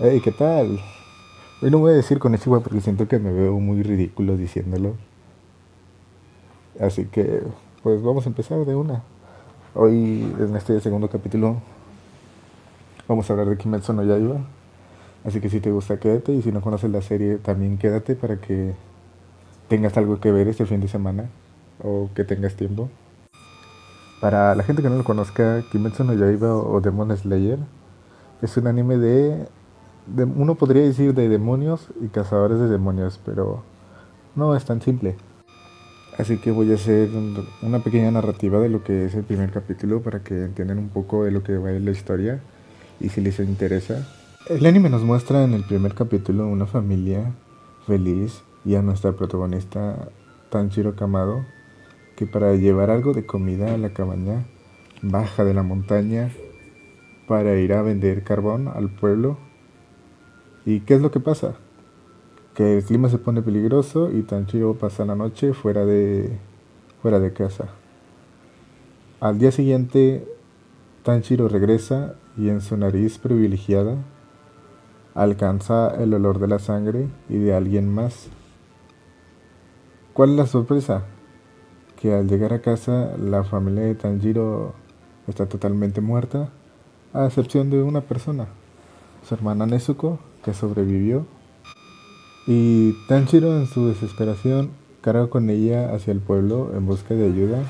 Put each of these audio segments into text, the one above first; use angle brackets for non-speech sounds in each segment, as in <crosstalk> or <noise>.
Hey, ¿qué tal? Hoy no voy a decir con Ichiwa porque siento que me veo muy ridículo diciéndolo. Así que, pues vamos a empezar de una. Hoy, en este segundo capítulo, vamos a hablar de Kimetsu no Yaiba. Así que si te gusta, quédate. Y si no conoces la serie, también quédate para que tengas algo que ver este fin de semana. O que tengas tiempo. Para la gente que no lo conozca, Kimetsu no Yaiba o Demon Slayer es un anime de uno podría decir de demonios y cazadores de demonios, pero no es tan simple. Así que voy a hacer una pequeña narrativa de lo que es el primer capítulo para que entiendan un poco de lo que va a ir la historia y si les interesa. El anime nos muestra en el primer capítulo una familia feliz y a nuestra protagonista Tanjiro Kamado que para llevar algo de comida a la cabaña baja de la montaña para ir a vender carbón al pueblo ¿Y qué es lo que pasa? Que el clima se pone peligroso y Tanjiro pasa la noche fuera de, fuera de casa. Al día siguiente, Tanjiro regresa y en su nariz privilegiada alcanza el olor de la sangre y de alguien más. ¿Cuál es la sorpresa? Que al llegar a casa la familia de Tanjiro está totalmente muerta, a excepción de una persona, su hermana Nezuko, sobrevivió. Y Tanjiro en su desesperación carga con ella hacia el pueblo en busca de ayuda,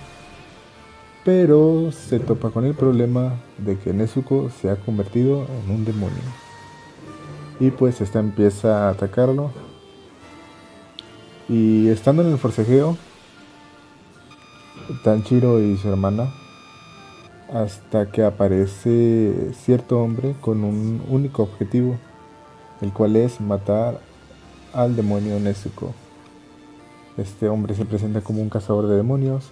pero se topa con el problema de que Nezuko se ha convertido en un demonio. Y pues esta empieza a atacarlo. Y estando en el forcejeo, Tanjiro y su hermana, hasta que aparece cierto hombre con un único objetivo, el cual es matar al demonio Nezuko. Este hombre se presenta como un cazador de demonios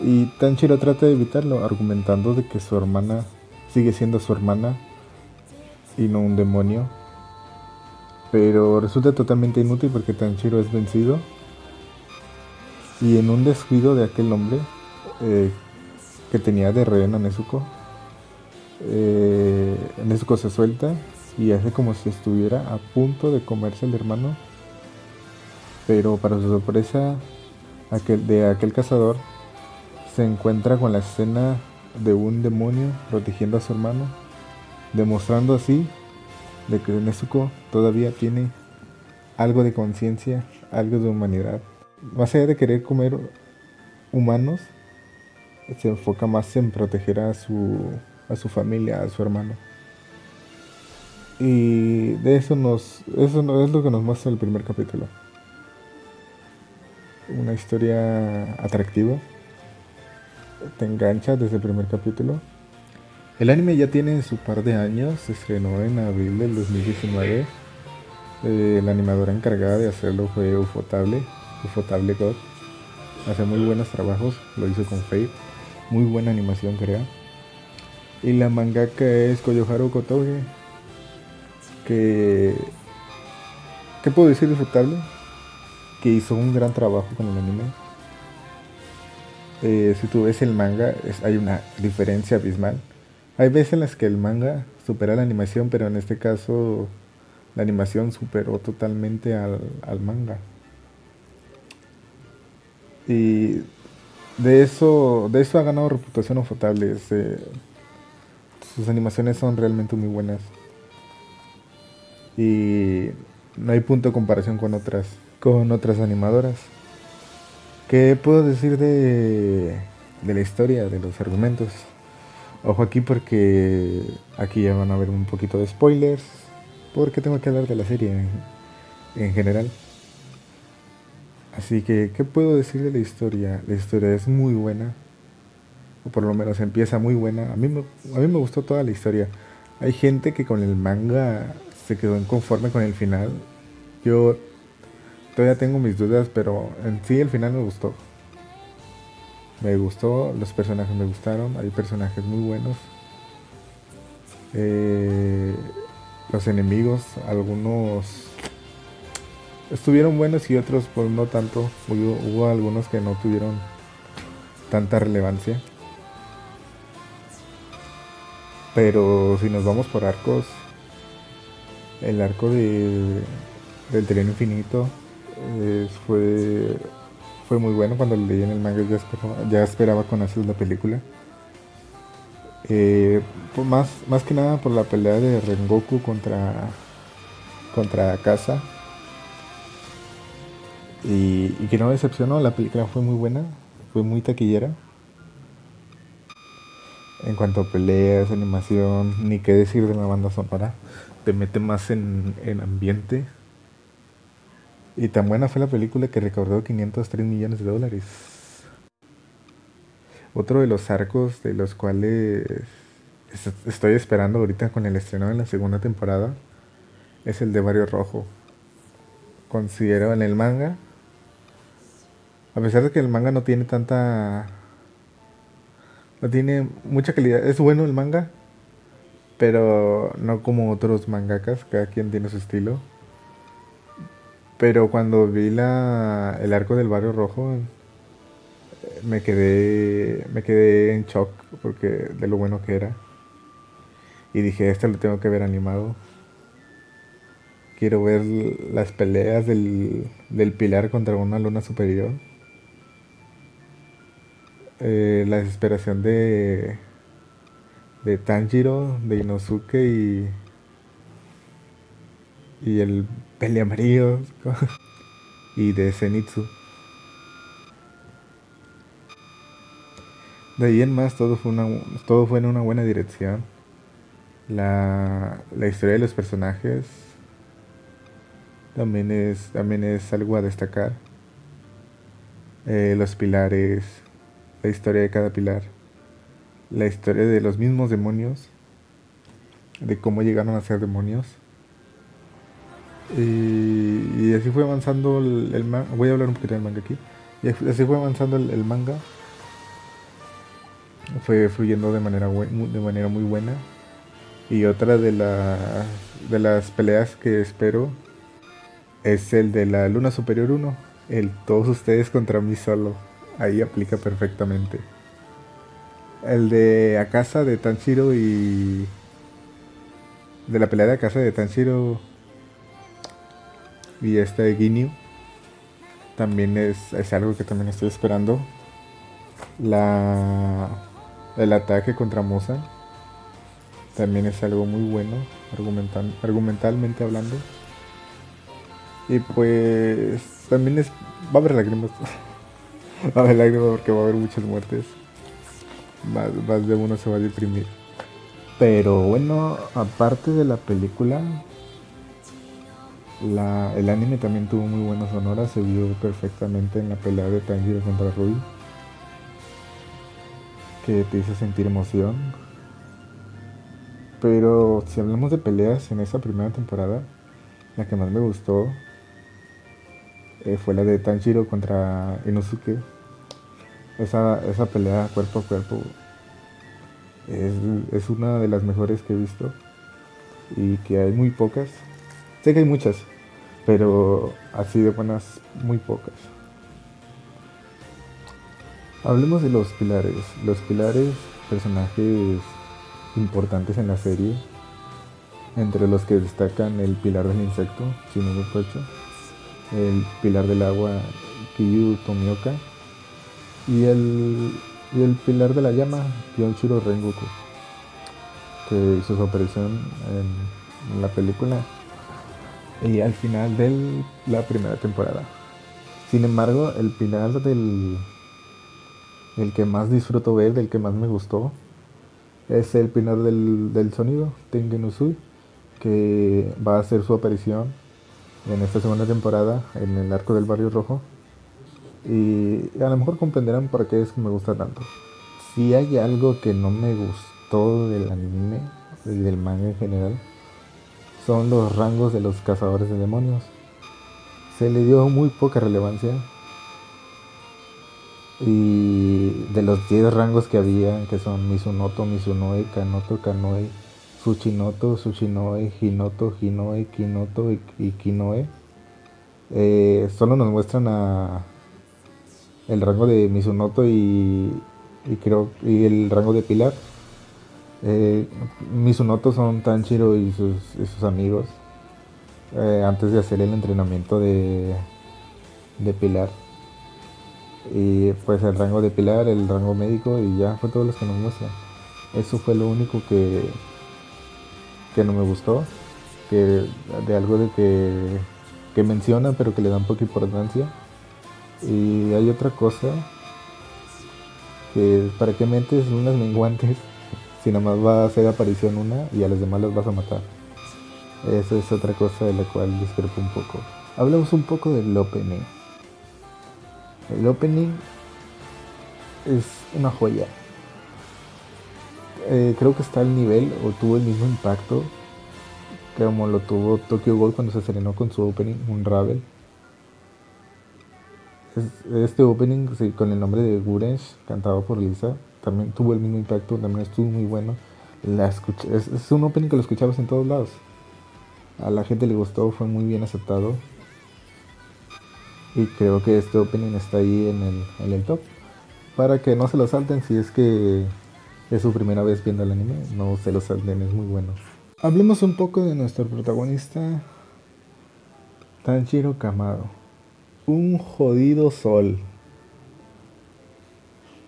y Tanjiro trata de evitarlo argumentando de que su hermana sigue siendo su hermana y no un demonio. Pero resulta totalmente inútil porque Tanjiro es vencido y en un descuido de aquel hombre eh, que tenía de rehén a Nezuko, eh, Nezuko se suelta y hace como si estuviera a punto de comerse el hermano. Pero para su sorpresa, de aquel cazador se encuentra con la escena de un demonio protegiendo a su hermano, demostrando así de que Nezuko todavía tiene algo de conciencia, algo de humanidad. Más allá de querer comer humanos, se enfoca más en proteger a su familia, a su hermano. Y de eso nos. Eso es lo que nos muestra el primer capítulo. Una historia atractiva. Te engancha desde el primer capítulo. El anime ya tiene su par de años. Se estrenó en abril del 2019. Eh, la animadora encargada de hacerlo fue Ufotable. Ufotable God. Hace muy buenos trabajos. Lo hizo con Fate. Muy buena animación, crea. Y la mangaka es Koyoharu Kotoge que... ¿Qué puedo decir disfrutable? Que hizo un gran trabajo con el anime. Eh, si tú ves el manga, hay una diferencia abismal. Hay veces en las que el manga supera la animación, pero en este caso la animación superó totalmente al, manga. Y de eso, de eso ha ganado reputación ufotable. Eh, sus animaciones son realmente muy buenas y no hay punto de comparación con otras con otras animadoras. ¿Qué puedo decir de, de la historia, de los argumentos? Ojo aquí porque aquí ya van a ver un poquito de spoilers, porque tengo que hablar de la serie en, en general. Así que, ¿qué puedo decir de la historia? La historia es muy buena, o por lo menos empieza muy buena. A mí, a mí me gustó toda la historia. Hay gente que con el manga se quedó inconforme con el final. Yo todavía tengo mis dudas, pero en sí el final me gustó. Me gustó, los personajes me gustaron, hay personajes muy buenos. Eh, los enemigos, algunos estuvieron buenos y otros pues no tanto. Hubo, hubo algunos que no tuvieron tanta relevancia. Pero si nos vamos por arcos, El arco de, del tren infinito eh, fue, fue muy bueno. Cuando lo leí en el manga ya esperaba, con hacer la película. Eh, pues más, más que nada por la pelea de Rengoku contra, contra. Y, y que no decepcionó, la película fue muy buena, fue muy taquillera. En cuanto a peleas, animación, ni qué decir de la banda sonora, te mete más en, en ambiente. Y tan buena fue la película que recaudó 503 millones de dólares. Otro de los arcos de los cuales estoy esperando ahorita con el estreno de la segunda temporada es el de Barrio Rojo. Considero en el manga, a pesar de que el manga no tiene tanta no tiene mucha calidad. Es bueno el manga, pero no como otros mangakas, cada quien tiene su estilo. Pero cuando vi la, el arco del barrio rojo, me quedé, me quedé en shock porque de lo bueno que era. Y dije, este lo tengo que ver animado. Quiero ver las peleas del, del pilar contra una luna superior. Eh, la desesperación de, de Tanjiro, de Inosuke y, y el peli amarillo <laughs> y de Zenitsu. De ahí en más todo fue, una, todo fue en una buena dirección. La, la historia de los personajes también es, también es algo a destacar. Eh, los pilares, la historia de cada pilar, la historia de los mismos demonios, de cómo llegaron a ser demonios. Y, así fue avanzando el, manga. Voy a hablar un poquito del manga aquí. Y así fue avanzando el, manga. Fue fluyendo de manera, de manera muy buena. Y otra de, de las peleas que espero es el de la Luna Superior 1. El todos ustedes contra mí solo ahí aplica perfectamente. El de Akasa de Tanjiro y. De la pelea de Akasa de Tanjiro y este de Ginyu. También es, es algo que también estoy esperando. La, el ataque contra Moza también es algo muy bueno, argumental, argumentalmente hablando. Y pues también es. Va a haber lágrimas. <laughs> va a haber lágrimas porque va a haber muchas muertes. Más, de uno se va a deprimir. Pero bueno, aparte de la película, la, el anime también tuvo muy buenas sonoras, se vio perfectamente en la pelea de Tanjiro contra Rui, que te hizo sentir emoción. Pero si hablamos de peleas en esa primera temporada, la que más me gustó eh, fue la de Tanjiro contra Inosuke. Esa, esa pelea cuerpo a cuerpo es, una de las mejores que he visto y que hay muy pocas. Sé que hay muchas, pero así de buenas, muy pocas. Hablemos de los pilares. Los pilares, personajes importantes en la serie, entre los que destacan el pilar del insecto, Shinobu Kocho, el pilar del agua Kiyu Tomioka y el, y el pilar de la llama Yonshiro Rengoku que hizo su aparición en, la película y al final de la primera temporada. Sin embargo, el pilar del el que más disfruto ver, del que más me gustó, es el pilar del, del sonido, Tengen Usui, que va a hacer su aparición en esta segunda temporada en el arco del barrio rojo. Y a lo mejor comprenderán por qué es que me gusta tanto. Si hay algo que no me gustó del anime del manga en general, son los rangos de los cazadores de demonios. Se le dio muy poca relevancia. Y de los 10 rangos que había, que son Misunoto, Misunoe, Kanoto, Kanoe, Tsuchinoto, Tsuchinoe, Hinoto, Hinoe, Kinoto y, Kinoe. Eh, solo nos muestran a el rango de Misunoto y, creo y el rango de Pilar. Eh, Misunoto son Tanjiro y sus, amigos. eh, antes de hacer el entrenamiento de, de Pilar. Y pues el rango de Pilar, el rango médico y ya fue todo lo que nos muestra. Eso fue lo único que, que no me gustó. Que de algo de que, que menciona pero que le dan poca importancia. Y hay otra cosa que para qué mentes unas menguantes <laughs> si nada más va a hacer aparición una y a las demás las vas a matar. Eso es otra cosa de la cual discrepo un poco. Hablamos un poco del opening. El opening es una joya. Eh, creo que está al nivel o tuvo el mismo impacto que como lo tuvo Tokyo Ghoul cuando se estrenó con su opening, un Ravel. Este opening con el nombre de Gurensh, cantado por Lisa, también tuvo el mismo impacto, también estuvo muy bueno. La es, es, un opening que lo escuchabas en todos lados. A la gente le gustó, fue muy bien aceptado. Y creo que este opening está ahí en el, en el top. Para que no se lo salten si es que es su primera vez viendo el anime, no se lo salten, es muy bueno. Hablemos un poco de nuestro protagonista, Tanjiro Kamado. Un jodido sol.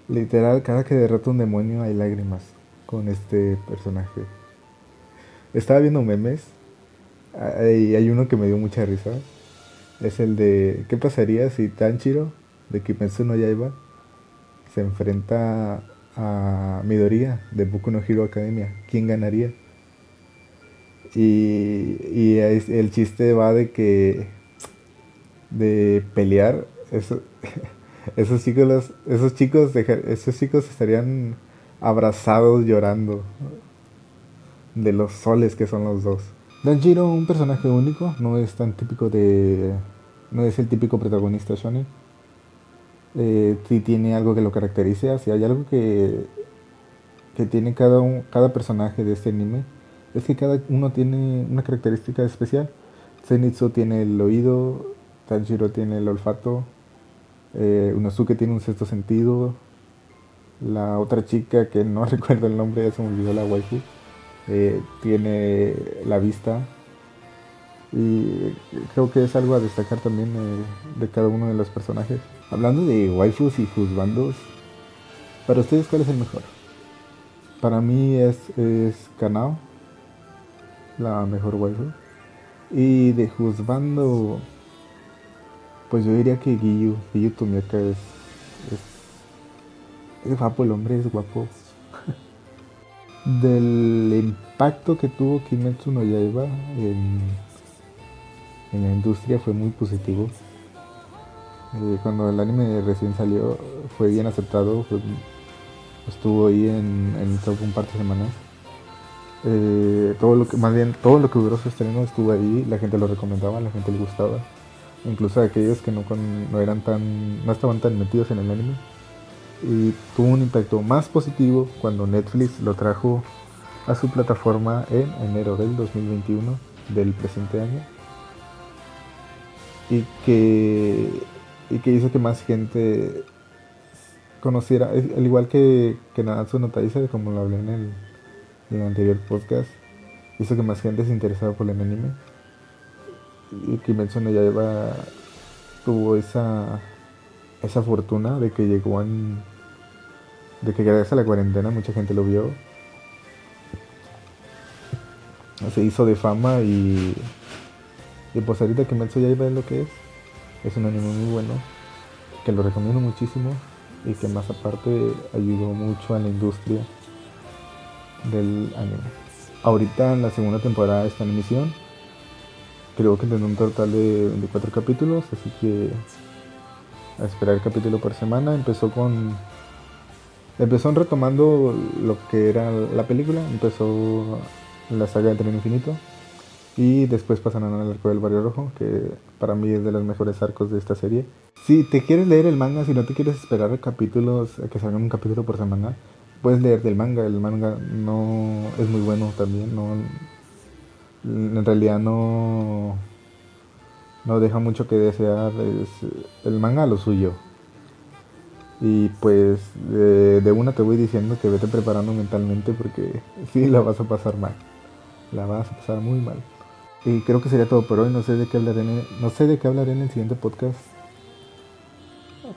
Literal, cada que derrota un demonio hay lágrimas con este personaje. Estaba viendo memes y hay uno que me dio mucha risa. Es el de ¿qué pasaría si Tanjiro de Kimetsu no Yaiba se enfrenta a Midoriya de Boku no Hero Academia? ¿Quién ganaría? Y, y el chiste va de que de pelear eso <laughs> esos chicos, esos chicos, esos chicos estarían abrazados llorando de los soles que son los dos. Danjiro, un personaje único, no es tan típico de, no es el típico protagonista shonen. Eh, si tiene algo que lo caracteriza, si hay algo que, que tiene cada, un, cada personaje de este anime, es que cada uno tiene una característica especial. Zenitsu tiene el oído, Tanjiro tiene el olfato, eh, Unosuke tiene un sexto sentido. La otra chica, que no <laughs> recuerdo el nombre, ya se me olvidó la waifu, eh, tiene la vista. Y creo que es algo a destacar también eh, de cada uno de los personajes. Hablando de waifus y juzbandos, para ustedes, ¿cuál es el mejor? Para mí es, es Kanao, la mejor waifu. Y de juzbando pues yo diría que Guillo, Guillo Tomioka es, es, guapo, el hombre es guapo. <laughs> Del impacto que tuvo Kimetsu no Yaiba en, en la industria fue muy positivo. Eh, cuando el anime recién salió fue bien aceptado, estuvo ahí en, en un par de semanas. Eh, todo lo que, más bien todo lo que duró su estreno estuvo ahí, la gente lo recomendaba, la gente le gustaba incluso aquellos que no, no, eran tan, no estaban tan metidos en el anime. Y tuvo un impacto más positivo cuando Netflix lo trajo a su plataforma en enero del 2021 del presente año. Y que, y que hizo que más gente conociera, al igual que, que Natsu no como lo hablé en el, en el anterior podcast, hizo que más gente se interesara por el anime y Kimetsu no Yaiba tuvo esa esa fortuna de que llegó en de que gracias a la cuarentena mucha gente lo vio. Se hizo de fama y y pues ahorita Kimetsu Yaiba es lo que es es un anime muy bueno que lo recomiendo muchísimo y que más aparte ayudó mucho a la industria del anime. Ahorita en la segunda temporada está en emisión creo que tendrá un total de 24 capítulos, así que a esperar el capítulo por semana. Empezó con. Empezó retomando lo que era la película, empezó la saga de Tren Infinito y después pasaron al arco del Barrio Rojo, que para mí es de los mejores arcos de esta serie. Si te quieres leer el manga, si no te quieres esperar capítulos, que salgan un capítulo por semana, puedes leer del manga. El manga no es muy bueno también, no, en realidad no, no deja mucho que desear. el manga lo suyo. Y pues de, una te voy diciendo que vete preparando mentalmente porque <laughs> sí la vas a pasar mal. La vas a pasar muy mal. Y creo que sería todo por hoy. No sé de qué hablaré en el, no sé de qué hablaré en el siguiente podcast.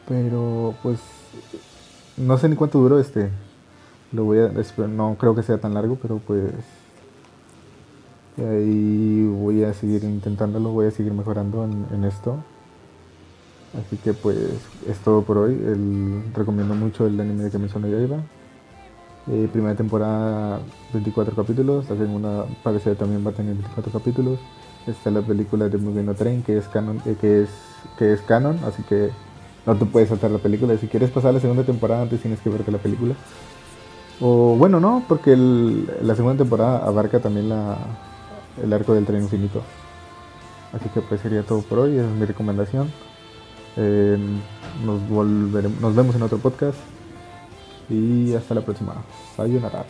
Pero pues no sé ni cuánto duró este. Lo voy a no creo que sea tan largo, pero pues ahí voy a seguir intentándolo, voy a seguir mejorando en, esto. Así que pues es todo por hoy. El, recomiendo mucho el anime de Kimetsu no Yaiba. Eh, primera temporada 24 capítulos, la segunda parece también va a tener 24 capítulos. Está la película de Mugen no Train que es canon, eh, que es que es canon, así que no te puedes saltar la película. Si quieres pasar la segunda temporada antes tienes que verte la película. O bueno, no, porque la segunda temporada abarca también la, el arco del tren infinito. Así que pues sería todo por hoy, esa es mi recomendación. Eh, nos, nos vemos en otro podcast y hasta la próxima. Sayonara.